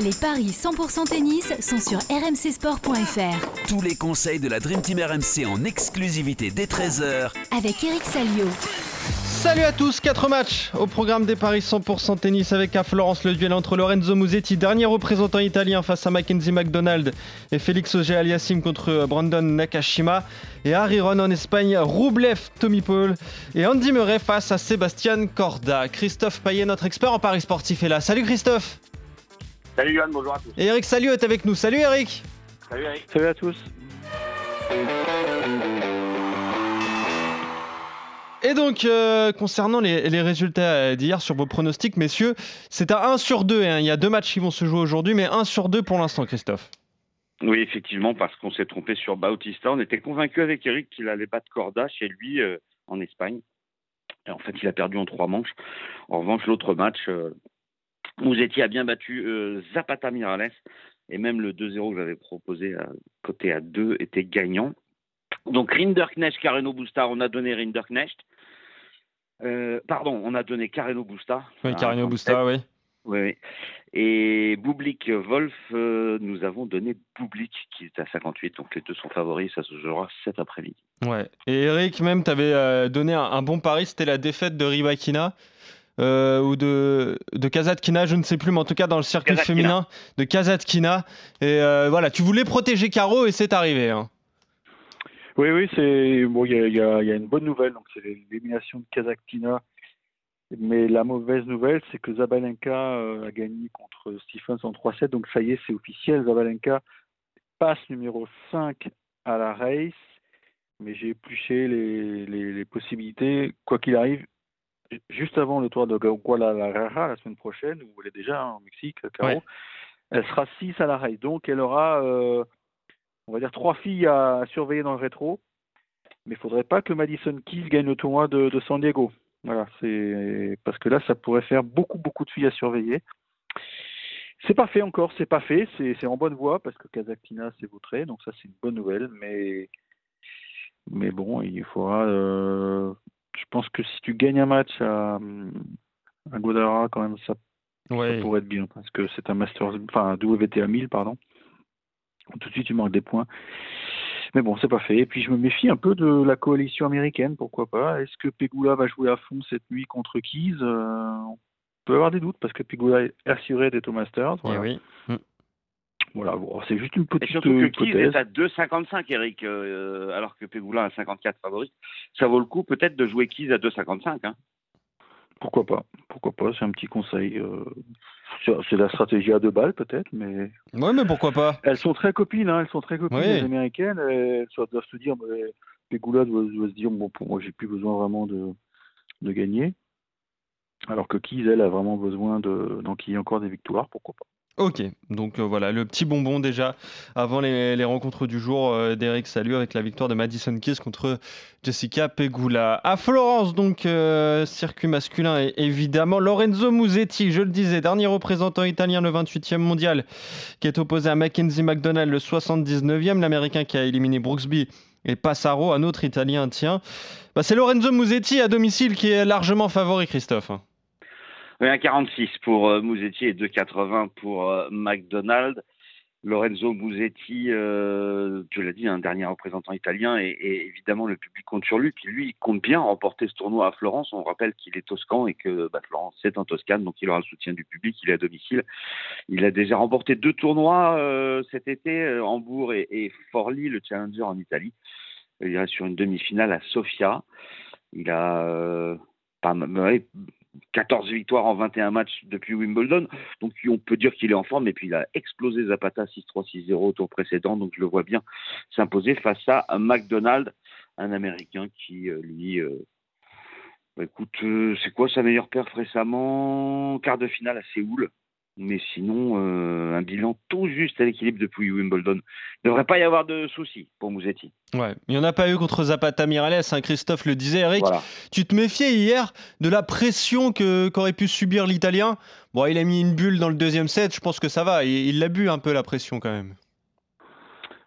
Les paris 100% tennis sont sur rmcsport.fr. Tous les conseils de la Dream Team RMC en exclusivité dès 13h Avec Eric Salio. Salut à tous, 4 matchs au programme des paris 100% tennis avec à Florence le duel entre Lorenzo Musetti, dernier représentant italien face à Mackenzie McDonald et Félix Auger Aliassim contre Brandon Nakashima et Harry Ron en Espagne, Roublev, Tommy Paul et Andy Murray face à Sébastien Corda. Christophe Payet, notre expert en paris sportif est là. Salut Christophe Salut Yann, bonjour à tous. Et Eric Salut est avec nous. Salut Eric Salut Eric. Salut à tous. Et donc, euh, concernant les, les résultats d'hier sur vos pronostics, messieurs, c'est à 1 sur 2. Hein. Il y a deux matchs qui vont se jouer aujourd'hui, mais 1 sur 2 pour l'instant, Christophe. Oui, effectivement, parce qu'on s'est trompé sur Bautista. On était convaincu avec Eric qu'il allait battre Corda chez lui euh, en Espagne. Et en fait, il a perdu en trois manches. En revanche, l'autre match, euh, Mouzetti a bien battu euh, Zapata Mirales. Et même le 2-0 que j'avais proposé à côté à 2 était gagnant. Donc Rinderknecht, Carreno Busta, on a donné Rinderknecht. Euh, pardon, on a donné Carreno Busta. Oui, à Carreno 37. Busta, oui. Oui, oui. Et Bublik Wolf, euh, nous avons donné Bublik qui est à 58. Donc les deux sont favoris. Ça se jouera cet après-midi. Ouais. Et Eric, même, tu avais donné un, un bon pari, c'était la défaite de Rybakina. Euh, ou de, de Kazatkina, je ne sais plus, mais en tout cas dans le circuit féminin de Kazatkina. Et euh, voilà, tu voulais protéger Caro et c'est arrivé. hein. Oui, oui, c'est bon. Il y a, y y une bonne nouvelle, donc c'est l'élimination de Kazakhtina. Mais la mauvaise nouvelle, c'est que Zabalenka euh, a gagné contre Stephens en 3-7, donc ça y est, c'est officiel. Zabalenka passe numéro 5 à la race, mais j'ai épluché les, les, les possibilités. Quoi qu'il arrive, juste avant le tour de Guadalajara la semaine prochaine, où elle est déjà au Mexique, Caro, Ouais. elle sera 6 à la race. Donc elle aura, euh, on va dire, trois filles à surveiller dans le rétro. Mais il faudrait pas que Madison Keys gagne le tournoi de, de San Diego. Voilà, c'est parce que là, ça pourrait faire beaucoup, beaucoup de filles à surveiller. C'est pas fait encore, c'est pas fait, c'est c'est en bonne voie parce que Kazakhtina s'est vautré, donc ça c'est une bonne nouvelle. Mais mais bon, il faudra. euh, je pense que si tu gagnes un match à, à Guadalajara, quand même, ça Ouais. ça pourrait être bien parce que c'est un Masters, enfin un WTA 1000, pardon. Tout de suite, tu manques des points. Mais bon, c'est pas fait. Et puis, je me méfie un peu de la coalition américaine, pourquoi pas. Est-ce que Pegula va jouer à fond cette nuit contre Keys? Euh, On peut avoir des doutes parce que Pegula est assuré d'être au Masters. Et Voilà, oui. Voilà, bon, c'est juste une Et petite surtout que Keys est à 2,55, Eric, euh, alors que Pegula a 54 favoris. Ça vaut le coup peut-être de jouer Keys à 2,55. Hein. Pourquoi pas Pourquoi pas C'est un petit conseil. euh, c'est- la stratégie à deux balles, peut-être, mais Ouais, mais pourquoi pas Elles sont très copines, hein, elles sont très copines, Oui. les américaines. Elles doivent se dire, mais Pegula doit, doit se dire, bon, pour moi, j'ai plus besoin vraiment de, de gagner. Alors que Keys, elle, a vraiment besoin de- d'enquiller encore des victoires, pourquoi pas. Ok, donc euh, voilà, le petit bonbon déjà avant les, rencontres du jour euh, d'Eric Salut avec la victoire de Madison Keys contre Jessica Pegula. À Florence, donc, euh, circuit masculin, et évidemment, Lorenzo Musetti, je le disais, dernier représentant italien, le 28e mondial, qui est opposé à Mackenzie McDonald, le 79e, l'américain qui a éliminé Brooksby et Passaro, un autre italien, tiens. Bah, c'est Lorenzo Musetti à domicile qui est largement favori, Christophe. Oui, 1,46 pour euh, Musetti et 2,80 pour euh, McDonald. Lorenzo Musetti, euh, tu l'as dit, un dernier représentant italien et, évidemment le public compte sur lui. Puis lui, compte bien remporter ce tournoi à Florence. On rappelle qu'il est toscan et que bah, Florence c'est en Toscane, donc il aura le soutien du public. Il est à domicile. Il a déjà remporté deux tournois euh, cet été, euh, Hambourg et, et Forlì, le Challenger en Italie. Il reste sur une demi-finale à Sofia. Il a euh, pas, 14 victoires en 21 matchs depuis Wimbledon. Donc on peut dire qu'il est en forme. Et puis il a explosé Zapata 6-3, 6-0 au tour précédent. Donc je le vois bien s'imposer face à McDonald, un Américain qui, euh, lui, euh, bah, écoute, euh, c'est quoi sa meilleure perf récemment? Quart de finale à Séoul. Mais sinon, euh, un bilan tout juste à l'équilibre depuis Wimbledon. Il ne devrait pas y avoir de soucis pour Musetti. Ouais, il n'y en a pas eu contre Zapata Miralles, hein, Christophe le disait, Eric. Voilà. Tu te méfiais hier de la pression que qu'aurait pu subir l'Italien? Bon, il a mis une bulle dans le deuxième set, je pense que ça va. Il l'a bu un peu la pression quand même.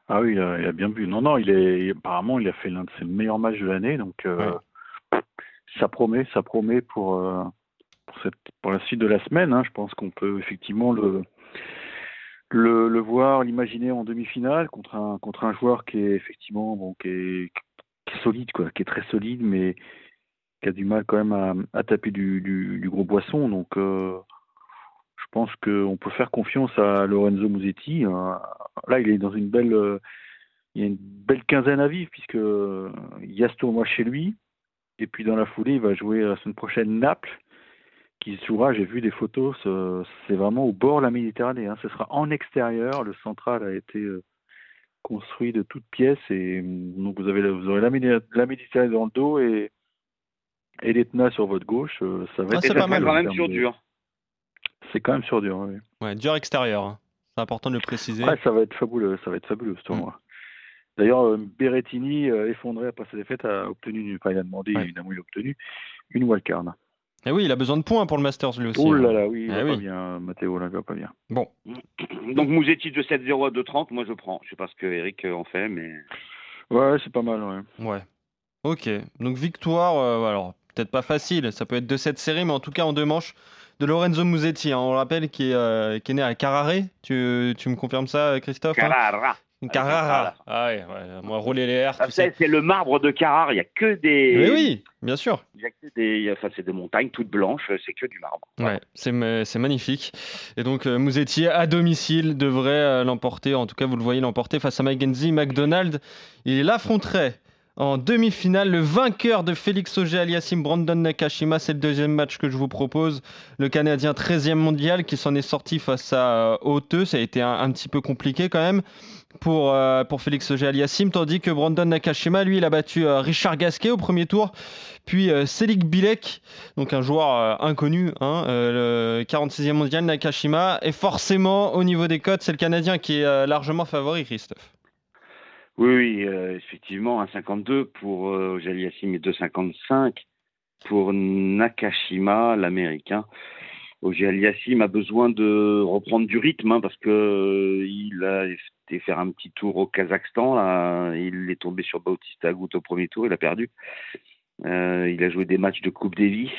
Ah oui, il a, il a bien bu. Non, non, il est apparemment il a fait l'un de ses meilleurs matchs de l'année, donc euh, ça promet, ça promet pour, euh, pour, cette, pour la suite de la semaine. hein. Je pense qu'on peut effectivement le le, le voir, l'imaginer en demi-finale contre un contre un joueur qui est effectivement bon, qui est, solide quoi, qui est très solide, mais qui a du mal quand même à, à taper du, du, gros boisson. Donc, euh, je pense qu'on peut faire confiance à Lorenzo Musetti. Euh, Là, il est dans une belle, euh, il y a une belle quinzaine à vivre puisque euh, il y a ce tournoi chez lui. Et puis dans la foulée, il va jouer la semaine prochaine Naples, qui se jouera. J'ai vu des photos. ce- C'est vraiment au bord de la Méditerranée. Hein. Ce sera en extérieur. Le central a été euh, construit de toutes pièces et euh, donc vous avez la- vous aurez la, Méditerranée- la Méditerranée dans le dos et et l'Etna sur votre gauche. euh, ça va Ah, être pas mal, quand même sur de- dur. C'est quand même sur dur. oui. Ouais, dur extérieur. hein. C'est important de le préciser. Ouais, ça va être fabuleux, ça va être fabuleux ce tournoi. D'ailleurs, euh, Berrettini, effondré après sa défaite, a obtenu, enfin, il a demandé, Ouais. évidemment, il a obtenu une wildcard. Et oui, il a besoin de points pour le Masters lui aussi. Oh hein. là là, oui, il Eh va oui. pas bien, Matteo, là, il va pas bien. Bon, Donc Mouzetti de 7-0 à 2-30, moi je prends. Je sais pas ce que Eric euh, en fait, mais Ouais, c'est pas mal, ouais. ouais. Ok. Donc victoire, euh, alors peut-être pas facile, ça peut être de cette série, mais en tout cas en deux manches de Lorenzo Musetti. hein. on le rappelle, qui est, euh, qui est né à Carrare. Tu, tu me confirmes ça, Christophe hein? Carrara. Carrara. Ah ouais, ouais. Moi, rouler les Ah, sais. c'est le marbre de Carrare. Il y a que des. Mais oui, bien sûr. Il y a que des. Enfin, c'est des montagnes toutes blanches. C'est que du marbre. Ouais, c'est ma- c'est magnifique. Et donc euh, Musetti à domicile devrait euh, l'emporter, en tout cas vous le voyez l'emporter face à Mackenzie McDonald. Il affronterait en demi-finale le vainqueur de Félix Auger aliasim Brandon Nakashima. C'est le deuxième match que je vous propose. Le Canadien 13e mondial qui s'en est sorti face à euh, Hauteux. Ça a été un, petit peu compliqué quand même pour, euh, pour Félix Auger aliasim tandis que Brandon Nakashima, lui, il a battu euh, Richard Gasquet au premier tour, puis euh, Selik Bilek donc un joueur inconnu, hein, le 46e mondial Nakashima, et forcément au niveau des cotes, c'est le Canadien qui est largement favori, Christophe. Oui, oui, euh, effectivement, 1,52 pour euh, Jaliassim et 2,55 pour Nakashima, l'américain. Ogier Aliassim a besoin de reprendre du rythme hein, parce que euh, il a été faire un petit tour au Kazakhstan. Il est tombé sur Bautista Agut au premier tour, il a perdu. Euh, il a joué des matchs de Coupe Davis,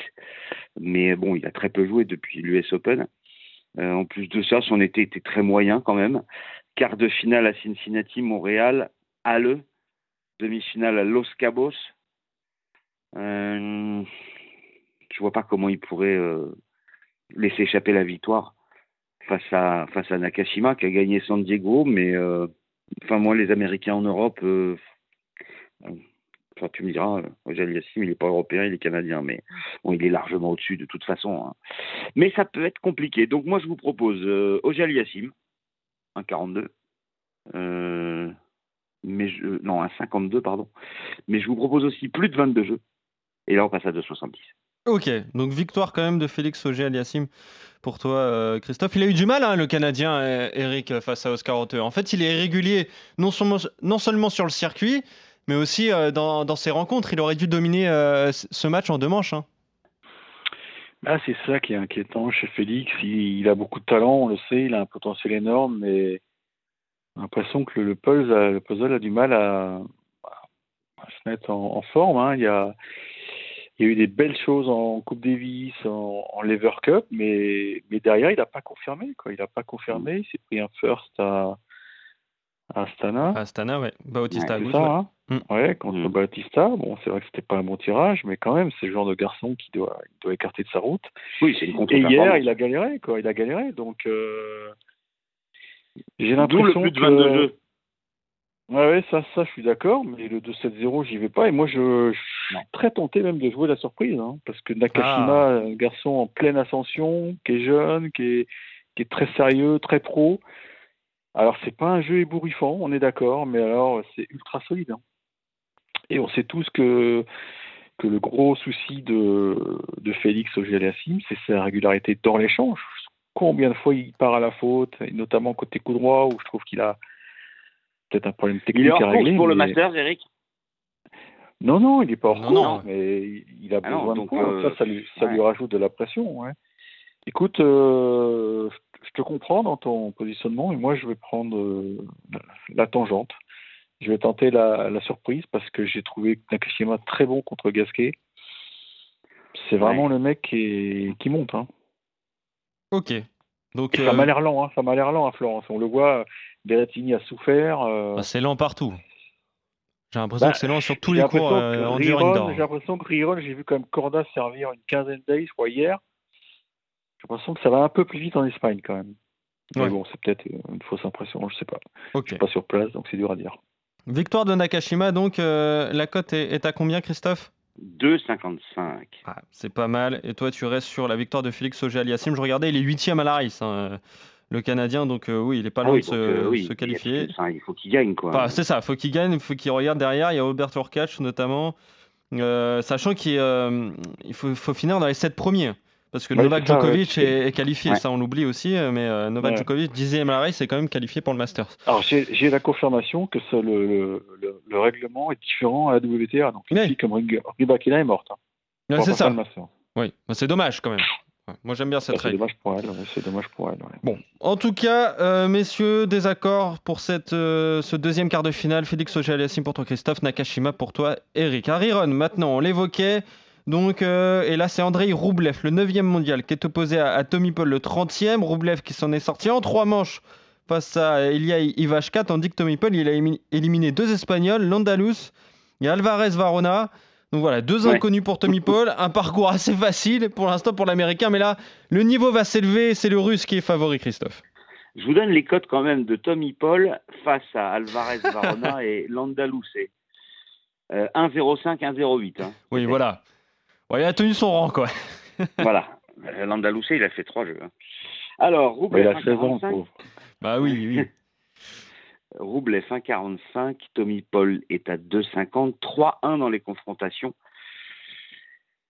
mais bon, il a très peu joué depuis l'US Open. Euh, en plus de ça, son été était très moyen quand même. Quart de finale à Cincinnati, Montréal, Halle, demi-finale à Los Cabos. Euh, je vois pas comment il pourrait euh, laisser échapper la victoire face à Nakashima qui a gagné San Diego, mais euh, enfin moi les Américains en Europe, euh, enfin tu me diras, euh, Yassim il est pas européen, il est canadien, mais bon il est largement au-dessus de toute façon. hein. Mais ça peut être compliqué, donc moi je vous propose euh, Ojal Yassim, 1,42. Euh, non, un 52, pardon. Mais je vous propose aussi plus de 22 jeux. Et là, on passe à 2,70. Ok, donc victoire quand même de Félix Auger aliasim pour toi, euh, Christophe. Il a eu du mal, hein, le Canadien, euh, Eric, face à Oscar Hauteux. En fait, il est irrégulier non seulement, non seulement sur le circuit, mais aussi euh, dans, dans ses rencontres. Il aurait dû dominer euh, ce match en deux manches. hein. Ah, c'est ça qui est inquiétant chez Félix. Il, il a beaucoup de talent, on le sait, il a un potentiel énorme, mais j'ai l'impression que le, le, puzzle, a, le puzzle a du mal à, à se mettre en, en forme. hein. Il, y a, il y a eu des belles choses en Coupe Davis, en, en Lever Cup, mais, mais derrière, il n'a pas confirmé. Quoi. Il n'a pas confirmé. Il s'est pris un first à, à Astana. Astana, ouais. Bautista Ouais, ça, ouais. hein. Mm. Ouais, contre Mm. Bautista. Bon, c'est vrai que c'était pas un bon tirage, mais quand même, c'est le genre de garçon qui doit, doit écarter de sa route. Oui, c'est une Et contre-performance. hier, il a galéré, quoi. Il a galéré, donc euh, j'ai l'impression de que 22 jeux. Ouais, ouais, ça, ça, je suis d'accord, mais le 2-7-0, j'y vais pas. Et moi, je, je suis très tenté même de jouer la surprise, hein, parce que Nakashima, Ah. un garçon en pleine ascension, qui est jeune, qui est, qui est très sérieux, très pro. Alors, c'est pas un jeu ébouriffant, on est d'accord, mais alors, c'est ultra solide. hein. Et on sait tous que, que le gros souci de, de Félix au GLSIM, c'est sa régularité dans l'échange. Combien de fois il part à la faute, et notamment côté coup droit, où je trouve qu'il a peut-être un problème technique Il est hors à régler. pour le Masters, Eric? Non, non, il n'est pas hors Non, mais il- a Ah non, besoin de donc, points. euh, ça, ça, lui, ça ouais. lui rajoute de la pression. Ouais. Écoute, euh, je te comprends dans ton positionnement, et moi, je vais prendre euh, la tangente. Je vais tenter la, la surprise parce que j'ai trouvé Nakashima très bon contre Gasquet. C'est vraiment le mec qui, est- qui monte. Hein. Ok. Donc, Ça m'a euh, l'air lent, hein, ça m'a l'air lent à Florence. On le voit, Berrettini a souffert. euh, bah, c'est lent partout. J'ai l'impression Bah, que c'est lent sur tous les cours euh, indoor. J'ai l'impression que Riron, j'ai vu quand même Corda servir une quinzaine d'ailes, je crois, hier. J'ai l'impression que ça va un peu plus vite en Espagne quand même. Mais bon, c'est peut-être une fausse impression, je sais pas. Ok. Je suis pas sur place, donc c'est dur à dire. Victoire de Nakashima, donc euh, la cote est, est à combien, Christophe? 2,55. Ah, C'est pas mal. Et toi, tu restes sur la victoire de Félix Auger-Aliassime. Je regardais, il est huitième à la race, hein, euh, le Canadien. Donc euh, oui, il est pas Ah loin oui, de se, euh, oui, se il- qualifier. enfin, il faut qu'il gagne, quoi. Enfin, c'est ça, faut qu'il gagne, il faut qu'il regarde derrière. Il y a Robert Urkach notamment, Euh, sachant qu'il il faut, faut finir dans les sept premiers. Parce que Ouais, Novak c'est ça, Djokovic ouais. est, est qualifié, Ouais. ça on l'oublie aussi, euh, mais euh, Novak. Djokovic, dixième à la race, est quand même qualifié pour le Masters. Alors j'ai la confirmation que ça, le, le, le- le règlement est différent à la WTA. Donc une fille comme Rybakina est morte. Hein, c'est ça, oui. Bah, c'est dommage quand même. Moi j'aime bien cette C'est règle. dommage pour elle. ouais, c'est dommage pour elle. ouais. Bon, en tout cas, euh, messieurs, désaccord pour cette, euh, ce deuxième quart de finale. Félix Auger-Aliassime pour toi, Christophe, Nakashima pour toi, Eric. Hariron, maintenant, on l'évoquait. Donc, euh, et là, c'est Andrei Roublev, le 9e mondial, qui est opposé à, à Tommy Paul, le 30e. Roublev qui s'en est sorti en trois manches face à Ilya Ivashka, tandis que Tommy Paul, il a éliminé deux Espagnols, Landalus et Alvarez Varona. Donc voilà, deux Ouais. inconnus pour Tommy Paul, un parcours assez facile pour l'instant pour l'Américain, mais là, le niveau va s'élever, c'est le Russe qui est favori, Christophe. Je vous donne les cotes quand même de Tommy Paul face à Alvarez Varona et Landaluce. Euh, 1,05, 1,08. Hein. Oui, voilà. Ouais, il a tenu son rang, quoi. voilà. Landaluce, il a fait trois jeux. hein. Alors, Ouais, Roublev il a 16 ans, 1,45. pauvre. Bah oui, oui. Roublev 1,45. Tommy Paul est à 2,50. 3-1 dans les confrontations.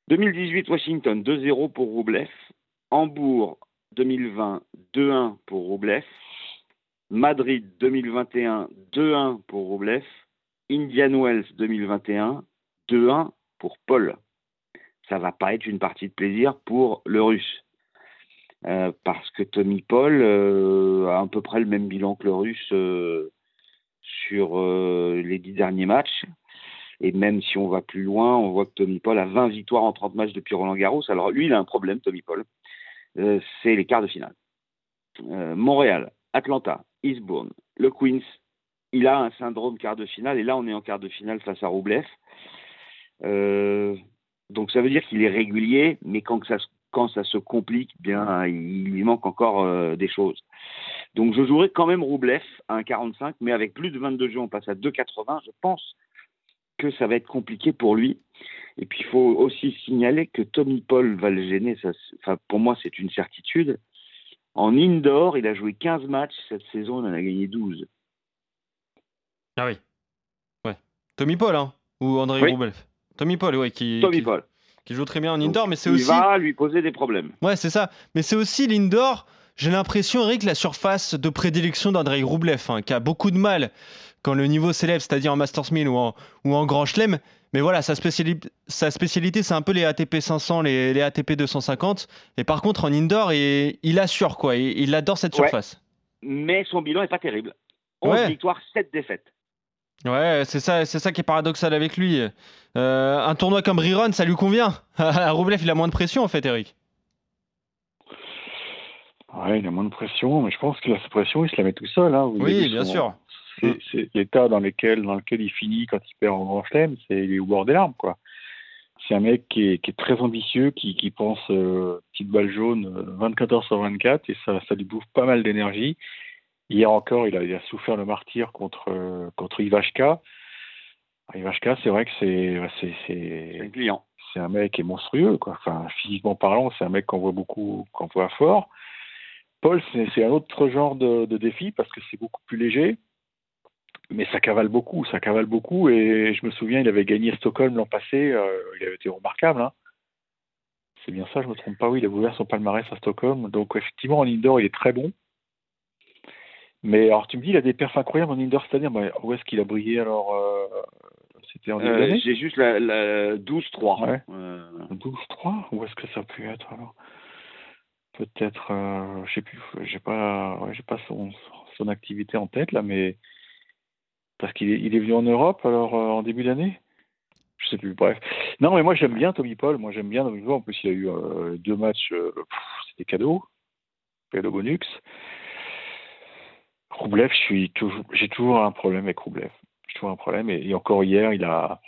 2018 Washington 2-0 pour Roublev. Hambourg 2020 2-1 pour Roublev. Madrid 2021 2-1 pour Roublev. Indian Wells 2021 2-1 pour Paul. Ça va pas être une partie de plaisir pour le Russe. Euh, parce que Tommy Paul euh, a à peu près le même bilan que le Russe euh, sur les dix derniers matchs. Et même si on va plus loin, on voit que Tommy Paul a 20 victoires en 30 matchs depuis Roland Garros. Alors lui, il a un problème, Tommy Paul. C'est les quarts de finale. Montréal, Atlanta, Eastbourne, le Queens. Il a un syndrome quart de finale. Et là, on est en quart de finale face à Roublev. Donc ça veut dire qu'il est régulier, mais quand ça, se- quand ça se complique, bien, il lui manque encore euh, des choses. Donc je jouerai quand même Roublev à 1,45, mais avec plus de 22 jeux, on passe à 2,80. Je pense que ça va être compliqué pour lui. Et puis il faut aussi signaler que Tommy Paul va le gêner. Ça, enfin, pour moi, c'est une certitude. En indoor, il a joué 15 matchs cette saison, il en a gagné 12. Ah oui. Ouais. Tommy Paul, hein Ou André Oui. Roublev Tommy Paul, ouais, qui, Tommy qui, Paul. qui joue très bien en Donc, indoor, mais c'est il aussi. va lui poser des problèmes. Ouais, c'est ça. Mais c'est aussi l'indoor. J'ai l'impression, Eric, la surface de prédilection d'Andrei Roublev, hein, qui a beaucoup de mal quand le niveau s'élève, c'est-à-dire en Masters 1000 ou en, ou en Grand Chelem. Mais voilà, sa, spéciali- sa spécialité, c'est un peu les ATP 500, les, les ATP 250. Et par contre, en indoor, il, il assure, quoi. Il, il adore cette Ouais. surface. Mais son bilan est pas terrible. 11 Ouais. victoires, 7 défaites. Ouais, c'est ça, c'est ça qui est paradoxal avec lui. Euh, un tournoi comme Riron, ça lui convient. À Roublev, il a moins de pression, en fait, Eric. Ouais, il a moins de pression, mais je pense que la pression, il se la met tout seul. Hein. Vous Oui, bien son- sûr. C'est c'est l'état dans lequel, dans lequel il finit quand il perd en grand chelem, c'est il est au bord des larmes, quoi. C'est un mec qui est, qui est très ambitieux, qui, qui pense euh, petite balle jaune euh, 24 heures sur 24, et ça, ça lui bouffe pas mal d'énergie. Hier encore, il a, il a souffert le martyr contre, euh, contre Ivashka. Ivashka, c'est vrai que c'est c'est- client. c'est un mec qui est monstrueux, quoi. Enfin, physiquement parlant, c'est un mec qu'on voit beaucoup, qu'on voit fort. Paul, c'est un autre genre de, de défi parce que c'est beaucoup plus léger, mais ça cavale beaucoup, ça cavale beaucoup. Et je me souviens, il avait gagné Stockholm l'an passé, euh, il avait été remarquable. Hein. C'est bien ça, je me trompe pas. Oui, il a ouvert son palmarès à Stockholm. Donc effectivement, en indoor, il est très bon. Mais alors, tu me dis, il a des perfs incroyables en indoor, c'est-à-dire, bah, où est-ce qu'il a brillé alors euh, C'était en début Euh, d'année J'ai juste la, la 12-3. Ouais. Euh, 12-3 Où est-ce que ça peut être alors? Peut-être, euh, je sais plus, j'ai pas, ouais, j'ai pas son, son activité en tête là, mais parce qu'il est, il est venu en Europe alors en début d'année? Je sais plus, bref. Non, mais moi j'aime bien Tommy Paul, moi j'aime bien Tommy Paul, en plus il a eu deux matchs, c'était cadeau. Pelobonux. Roublev, je toujours, j'ai toujours un problème avec Roublev. J'ai toujours un problème. Et, encore hier, il a,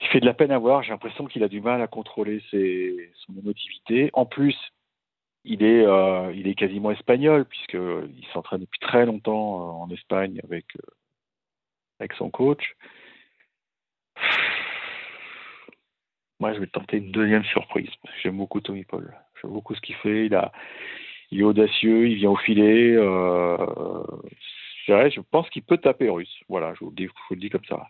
il fait de la peine à voir. J'ai l'impression qu'il a du mal à contrôler ses, son émotivité. En plus, il est, euh, il est quasiment espagnol puisqu'il s'entraîne depuis très longtemps euh, en Espagne avec, euh, avec son coach. Moi, je vais tenter une deuxième surprise. J'aime beaucoup Tommy Paul. J'aime beaucoup ce qu'il fait. Il, a, il est audacieux, il vient au filet. Euh, je pense qu'il peut taper russe. Voilà, je vous, le dis, je vous le dis comme ça.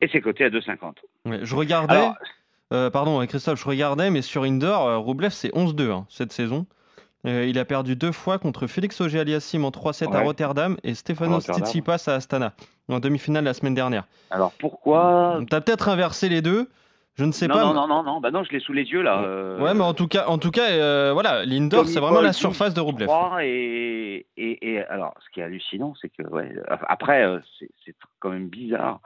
Et c'est coté à 2,50. Ouais, je regardais. Alors, euh, pardon, Christophe, je regardais, mais sur Indoor, euh, Roublev, c'est 11-2 hein, cette saison. Euh, il a perdu deux fois contre Félix Auger-Aliassime en 3-7 à. Rotterdam et Stefanos. Tsitsipas à Astana en demi-finale la semaine dernière. alors pourquoi T'as peut-être inversé les deux, je ne sais non, pas. non, non, non, non, bah non, je l'ai sous les yeux là. euh, Ouais, mais en tout cas, en tout cas, euh, voilà, l'indoor, c'est vraiment la 12, surface de Roublev. 3 et, et, et alors, ce qui est hallucinant, c'est que, ouais, après, euh, c'est quand même bizarre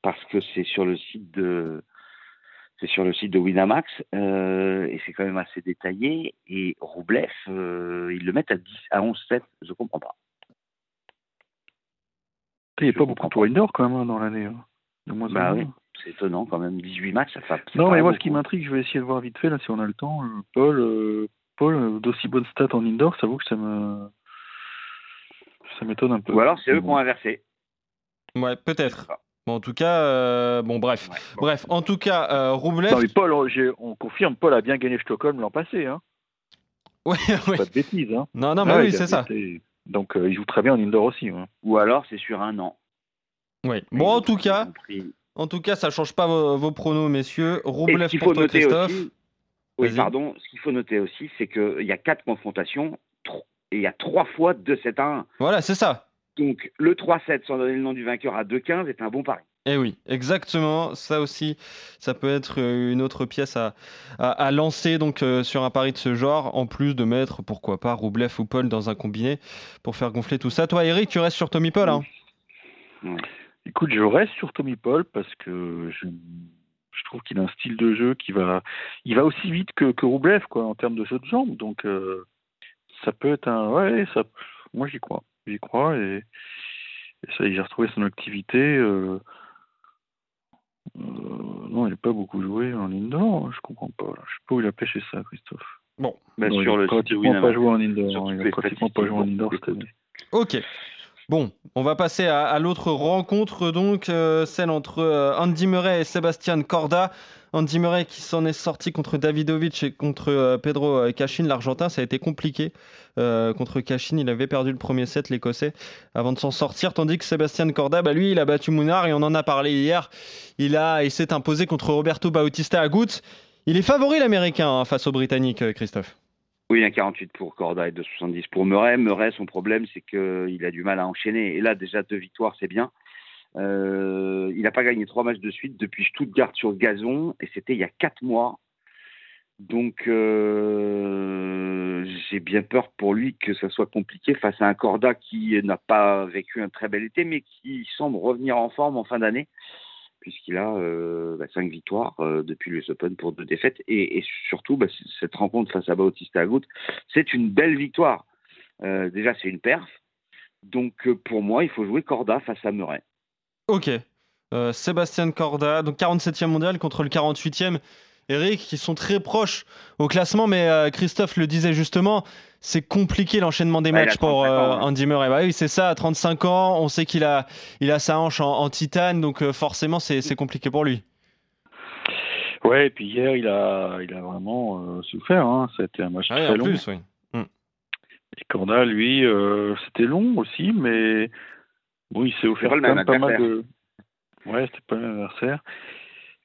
parce que c'est sur le site de, c'est sur le site de Winamax euh, et c'est quand même assez détaillé. Et Roublev, euh, ils le mettent à 10, à 11-7, je comprends pas. Il n'y a pas beaucoup pour Indoor quand même hein, dans l'année. hein. De moins en Bah moins. oui. C'est étonnant quand même, 18 matchs, ça fait. Non, mais moi, ce qui m'intrigue, je vais essayer de voir vite fait, là, si on a le temps. euh, Paul, euh, Paul euh, d'aussi bonnes stats en indoor, ça vaut que ça me. Ça m'étonne un peu. Ou alors c'est eux qui ont inversé. Ouais, peut-être. pas. Bon, en tout cas, euh, bon, bref. Ouais, bon. Bref, en tout cas, euh, Roublev. Non, mais Paul, on, confirme, Paul a bien gagné Stockholm l'an passé. Hein. Ouais, ouais. Pas de bêtises. Hein. Non, non, mais Ouais, oui, c'est ça. Donc, euh, il joue très bien en indoor aussi. hein. Ou alors c'est sur un an. Oui. Bon, en tout pris- En tout cas, ça change pas vos, vos pronos, messieurs. Roublev pour toi, Christophe. aussi, oui, pardon, ce qu'il faut noter aussi, c'est qu'il y a quatre confrontations et il y a trois fois 2-7 à 1. Voilà, c'est ça. Donc le 3-7 sans donner le nom du vainqueur à 2-15 est un bon pari. Eh oui, exactement. Ça aussi, ça peut être euh, une autre pièce à, à, à lancer donc euh, sur un pari de ce genre, en plus de mettre, pourquoi pas, Roublev ou Paul dans un combiné pour faire gonfler tout ça. Toi, Eric, tu restes sur Tommy Paul. Hein Écoute, je reste sur Tommy Paul parce que je, je trouve qu'il a un style de jeu qui va, il va aussi vite que, que Roublev quoi en termes de jeu de jambes. Donc euh, ça peut être un, ouais, ça, moi j'y crois, j'y crois et, et ça, j'ai retrouvé son activité. Euh, euh, non, il n'a pas beaucoup joué en indoor, je comprends pas. là. Je sais pas où il a pêché ça, Christophe. Bon, Bah, Non, sur il a le site de pratiquement pas joué en indoor. Hein, il les a pratiquement pas joué en indoor cette année. ok. Bon, on va passer à, à l'autre rencontre, donc euh, celle entre euh, Andy Murray et Sébastien Corda. Andy Murray qui s'en est sorti contre Davidovic et contre euh, Pedro Cachin, l'Argentin. Ça a été compliqué contre Cachin. Il avait perdu le premier set, l'Écossais, avant de s'en sortir. Tandis que Sébastien Corda, bah, lui, il a battu Mounard et on en a parlé hier. Il, a, il s'est imposé contre Roberto Bautista Agut. Il est favori, l'Américain, hein, face aux Britanniques, euh, Christophe. Oui, un 48 pour Corda et 2,70 pour Murray. Murray, son problème, c'est qu'il a du mal à enchaîner. Et là, déjà, deux victoires, c'est bien. Euh, il n'a pas gagné trois matchs de suite depuis Stuttgart sur gazon, et c'était il y a quatre mois. Donc, euh, j'ai bien peur pour lui que ça soit compliqué face à un Corda qui n'a pas vécu un très bel été, mais qui semble revenir en forme en fin d'année, puisqu'il a euh, bah, cinq victoires euh, depuis l'US Open pour deux défaites. Et, surtout, bah, cette rencontre face à Bautista Agut, c'est une belle victoire. Euh, déjà, c'est une perf. Donc, euh, pour moi, il faut jouer Corda face à Murray. Ok. Euh, Sébastien Corda, donc 47e mondial contre le 48e. Eric, qui sont très proches au classement, mais euh, Christophe le disait justement, c'est compliqué l'enchaînement des Ouais, il matchs pour 35 ans, euh. Andy Murray. Bah oui, c'est ça, à 35 ans, on sait qu'il a, il a sa hanche en, en titane, donc euh, forcément c'est compliqué pour lui. Ouais, et puis hier, il a, il a vraiment euh, souffert. Hein. Ça a été un match très en long. plus, oui. Et Corda, lui, euh, c'était long aussi, mais bon, il s'est offert quand même pas mal de. Ouais, c'était pas le même adversaire.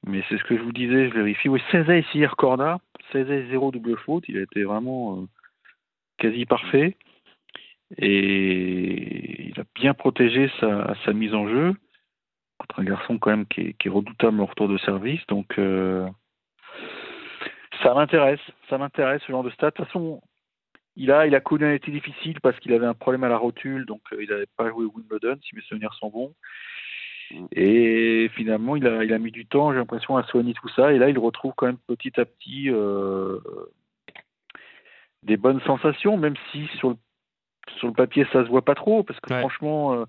Mais c'est ce que je vous disais, je vérifie. Oui, 16 aces hier, Corda. 16 aces, 0 double faute. Il a été vraiment euh, quasi parfait. Et il a bien protégé sa, mise en jeu contre un garçon quand même qui est, redoutable au retour de service. Donc, euh, ça m'intéresse. Ça m'intéresse, ce genre de stats. De toute façon, il a, il a connu un été difficile parce qu'il avait un problème à la rotule, donc euh, il n'avait pas joué Wimbledon, si mes souvenirs sont bons. Et finalement, il a, il a mis du temps, j'ai l'impression, à soigner tout ça. Et là, il retrouve quand même petit à petit euh, des bonnes sensations, même si sur le, sur le papier ça se voit pas trop, parce que Ouais. franchement, euh,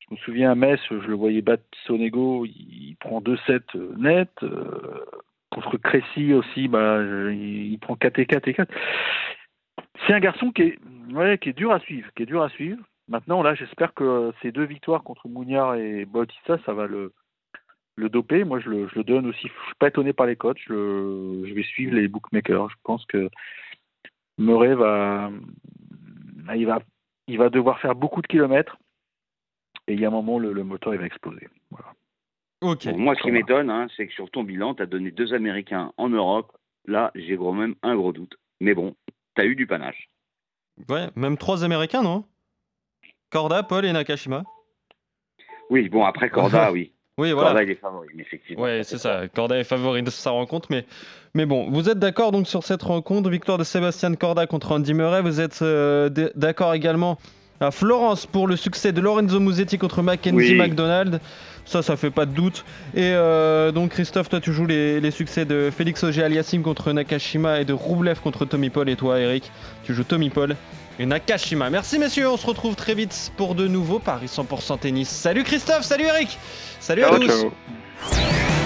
je me souviens à Metz, je le voyais battre Sonego, il, il prend 2-7 euh, net. euh, contre Crécy aussi, bah, il prend 4 et 4 et 4. C'est un garçon qui est, ouais, qui est dur à suivre, qui est dur à suivre. Maintenant, là, j'espère que ces deux victoires contre Mouniard et Bautista, ça va le, le doper. Moi, je le, je le donne aussi. Je suis pas étonné par les coachs. Je, le- je vais suivre les bookmakers. Je pense que Murray va, il va, il va devoir faire beaucoup de kilomètres. Et il y a un moment, le, le moteur, il va exploser. Voilà. Ok. Bon, moi, ce qui m'étonne, hein, c'est que sur ton bilan, tu as donné deux Américains en Europe. Là, j'ai gros même un gros doute. Mais bon, tu as eu du panache. Ouais, même trois Américains, non? Corda, Paul et Nakashima. Oui, bon, après Corda, oui. Oui, voilà. Corda, il est favori, effectivement. Ouais, c'est ça. Corda est favori de sa rencontre, mais, mais bon, vous êtes d'accord donc sur cette rencontre, victoire de Sébastien Corda contre Andy Murray. Vous êtes euh, d'accord également à Florence pour le succès de Lorenzo Musetti contre Mackenzie Oui. McDonald. Ça, ça fait pas de doute. Et euh, donc, Christophe, toi, tu joues les, les succès de Félix Auger Aliassime contre Nakashima et de Roublev contre Tommy Paul. Et toi, Eric, tu joues Tommy Paul et Nakashima. Merci, messieurs. On se retrouve très vite pour de nouveaux Paris 100% tennis. Salut Christophe, salut Eric, salut à Ciao, tous. ciao.